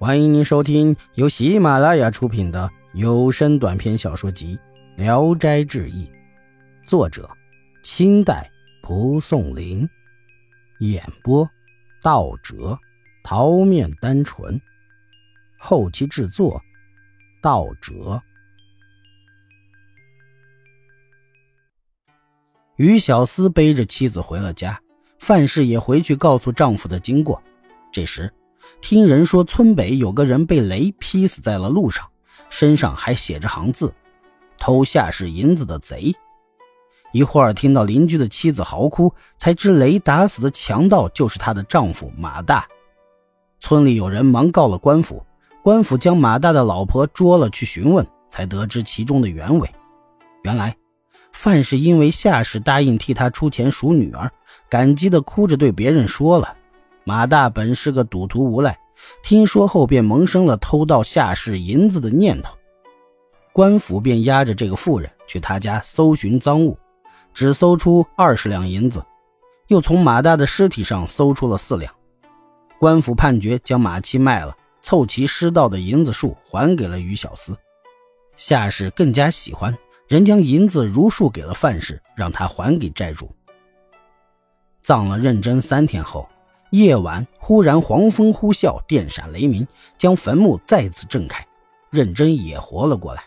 欢迎您收听由喜马拉雅出品的有声短篇小说集《聊斋志异》，作者：清代蒲松龄，演播：道哲、桃面单纯，后期制作：道哲。于小思背着妻子回了家，范氏也回去告诉丈夫的经过。这时。听人说，村北有个人被雷劈死在了路上，身上还写着行字：“偷下士银子的贼。”一会儿听到邻居的妻子嚎哭，才知雷打死的强盗就是她的丈夫马大。村里有人忙告了官府，官府将马大的老婆捉了去询问，才得知其中的原委。原来，范氏因为夏氏答应替他出钱赎女儿，感激的哭着对别人说了。马大本是个赌徒无赖，听说后便萌生了偷盗夏氏银子的念头。官府便押着这个妇人去他家搜寻赃物，只搜出二十两银子，又从马大的尸体上搜出了四两。官府判决将马七卖了，凑齐失盗的银子数还给了于小司。夏氏更加喜欢，人将银子如数给了范氏，让他还给债主。葬了认真三天后。夜晚忽然黄风呼啸，电闪雷鸣，将坟墓再次震开。认真也活了过来，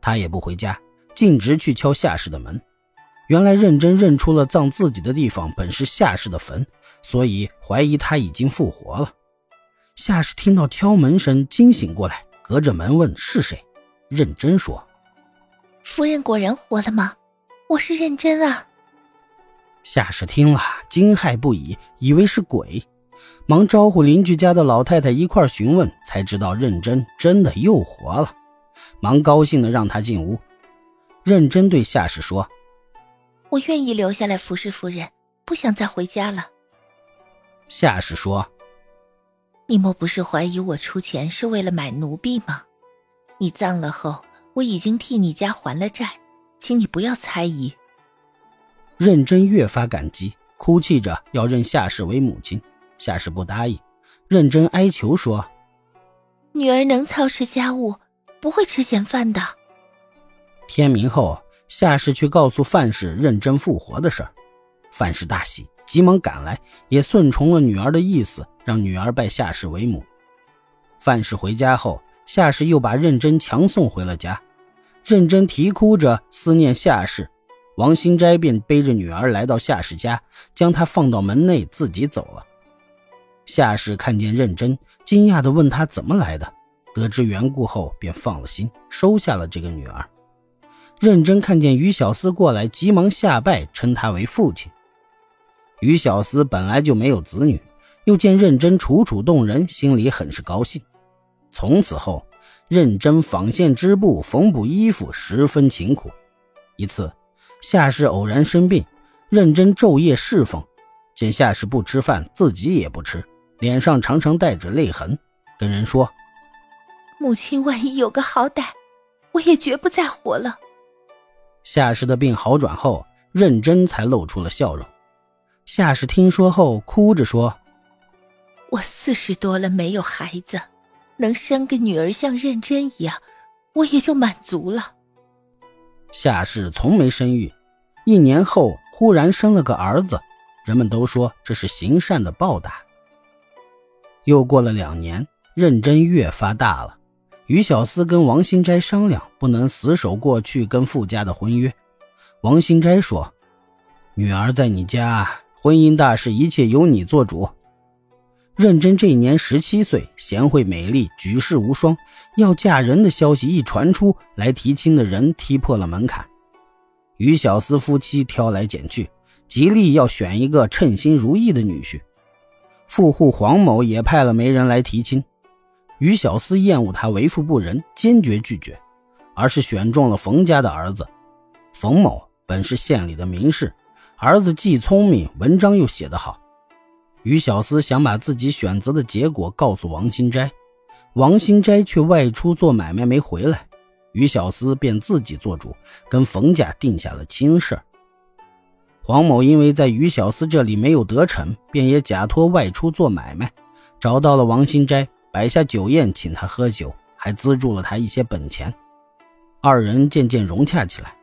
他也不回家，径直去敲夏氏的门。原来认真认出了葬自己的地方本是夏氏的坟，所以怀疑他已经复活了。夏氏听到敲门声，惊醒过来，隔着门问是谁。认真说：“夫人果然活了吗？我是认真啊。”夏氏听了，惊骇不已，以为是鬼，忙招呼邻居家的老太太一块询问，才知道认真真的又活了，忙高兴的让他进屋。认真对夏氏说：“我愿意留下来服侍夫人，不想再回家了。”夏氏说：“你莫不是怀疑我出钱是为了买奴婢吗？你葬了后，我已经替你家还了债，请你不要猜疑。”认真越发感激，哭泣着要认夏氏为母亲。夏氏不答应，认真哀求说：“女儿能操持家务，不会吃闲饭的。”天明后，夏氏去告诉范氏认真复活的事儿，范氏大喜，急忙赶来，也顺从了女儿的意思，让女儿拜夏氏为母。范氏回家后，夏氏又把认真强送回了家，认真啼哭着思念夏氏。王新斋便背着女儿来到夏氏家，将她放到门内，自己走了。夏氏看见认真，惊讶地问他怎么来的。得知缘故后，便放了心，收下了这个女儿。认真看见于小思过来，急忙下拜，称他为父亲。于小思本来就没有子女，又见认真楚楚动人，心里很是高兴。从此后，认真纺线织布、缝补衣服，十分勤苦。一次。夏氏偶然生病，认真昼夜侍奉，见夏氏不吃饭，自己也不吃，脸上常常带着泪痕，跟人说：“母亲万一有个好歹，我也绝不再活了。”夏氏的病好转后，认真才露出了笑容。夏氏听说后，哭着说：“我四十多了，没有孩子，能生个女儿像认真一样，我也就满足了。”夏氏从没生育，一年后忽然生了个儿子，人们都说这是行善的报答。又过了两年，认真越发大了，于小思跟王新斋商量，不能死守过去跟傅家的婚约。王新斋说：“女儿在你家，婚姻大事一切由你做主。”认真这一年十七岁，贤惠美丽，举世无双。要嫁人的消息一传出来，提亲的人踢破了门槛。于小思夫妻挑来拣去，极力要选一个称心如意的女婿。富户黄某也派了媒人来提亲。于小思厌恶他为富不仁，坚决拒绝，而是选中了冯家的儿子。冯某本是县里的名士，儿子既聪明，文章又写得好。于小思想把自己选择的结果告诉王新斋，王新斋却外出做买卖没回来，于小思便自己做主，跟冯家定下了亲事。黄某因为在于小思这里没有得逞，便也假托外出做买卖，找到了王新斋，摆下酒宴请他喝酒，还资助了他一些本钱。二人渐渐融洽起来，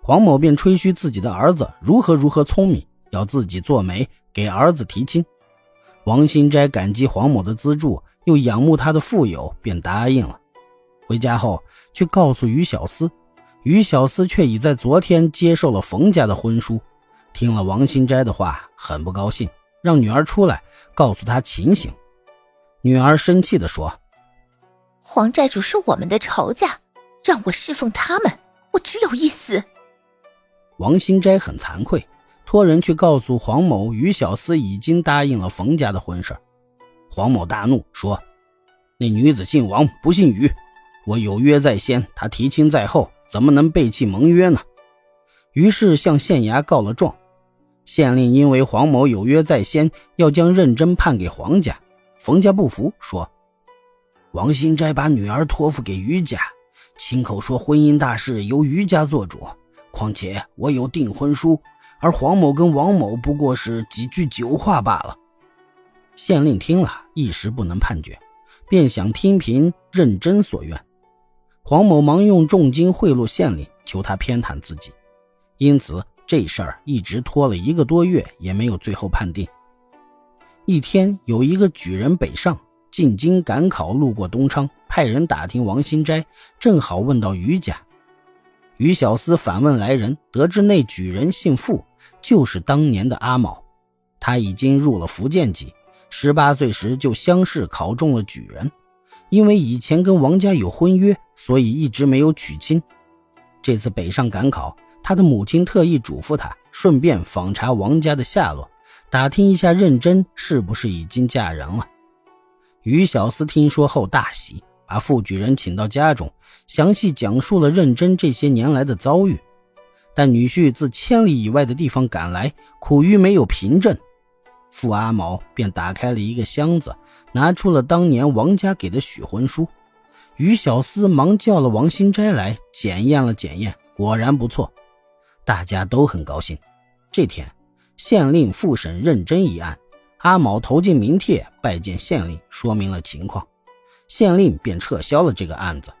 黄某便吹嘘自己的儿子如何如何聪明，要自己做媒给儿子提亲。王新斋感激黄某的资助，又仰慕他的富有，便答应了。回家后，却告诉于小思，于小思却已在昨天接受了冯家的婚书。听了王新斋的话，很不高兴，让女儿出来告诉他情形。女儿生气地说：“黄寨主是我们的仇家，让我侍奉他们，我只有一死。”王新斋很惭愧。托人去告诉黄某，于小思已经答应了冯家的婚事。黄某大怒，说：“那女子姓王，不姓于，我有约在先，她提亲在后，怎么能背弃盟约呢？”于是向县衙告了状。县令因为黄某有约在先，要将认真判给黄家。冯家不服，说：“王新斋把女儿托付给于家，亲口说婚姻大事由于家做主，况且我有订婚书。”而黄某跟王某不过是几句酒话罢了。县令听了一时不能判决，便想听凭认真所愿。黄某忙用重金贿赂县令，求他偏袒自己。因此这事儿一直拖了一个多月，也没有最后判定。一天，有一个举人北上进京赶考，路过东昌，派人打听王新斋，正好问到于家。于小司反问来人，得知那举人姓傅。就是当年的阿卯，他已经入了福建籍，十八岁时就乡试考中了举人。因为以前跟王家有婚约，所以一直没有娶亲。这次北上赶考，他的母亲特意嘱咐他，顺便访查王家的下落，打听一下认真是不是已经嫁人了。于小司听说后大喜，把傅举人请到家中，详细讲述了认真这些年来的遭遇。但女婿自千里以外的地方赶来，苦于没有凭证，傅阿毛便打开了一个箱子，拿出了当年王家给的许婚书。于小司忙叫了王新斋来检验了检验，果然不错，大家都很高兴。这天，县令复审认真一案，阿毛投进名帖拜见县令，说明了情况，县令便撤销了这个案子。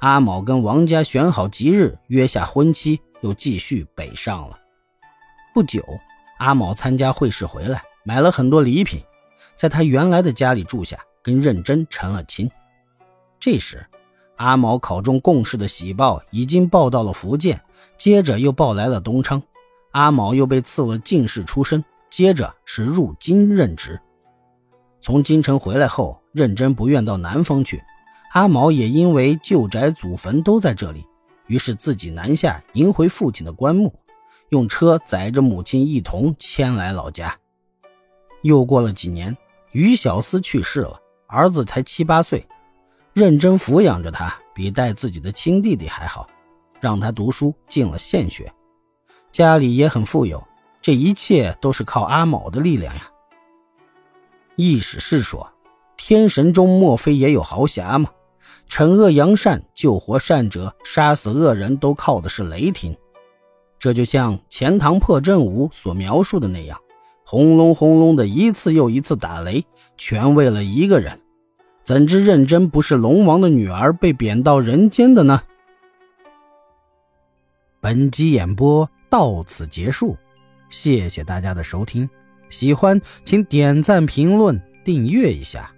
阿毛跟王家选好吉日，约下婚期。又继续北上了。不久，阿某参加会试回来，买了很多礼品，在他原来的家里住下，跟认真成了亲。这时，阿某考中贡士的喜报已经报到了福建，接着又报来了东昌，阿某又被赐了进士出身，接着是入京任职。从京城回来后，认真不愿到南方去，阿毛也因为旧宅祖坟都在这里。于是自己南下迎回父亲的棺木，用车载着母亲一同迁来老家。又过了几年，于小思去世了，儿子才七八岁，认真抚养着他，比带自己的亲弟弟还好，让他读书进了县学，家里也很富有。这一切都是靠阿毛的力量呀。意史是说，天神中莫非也有豪侠吗？惩恶扬善，救活善者，杀死恶人都靠的是雷霆。这就像钱塘破阵舞所描述的那样，轰隆轰隆的一次又一次打雷，全为了一个人。怎知认真不是龙王的女儿，被贬到人间的呢？本集演播到此结束，谢谢大家的收听。喜欢请点赞、评论、订阅一下。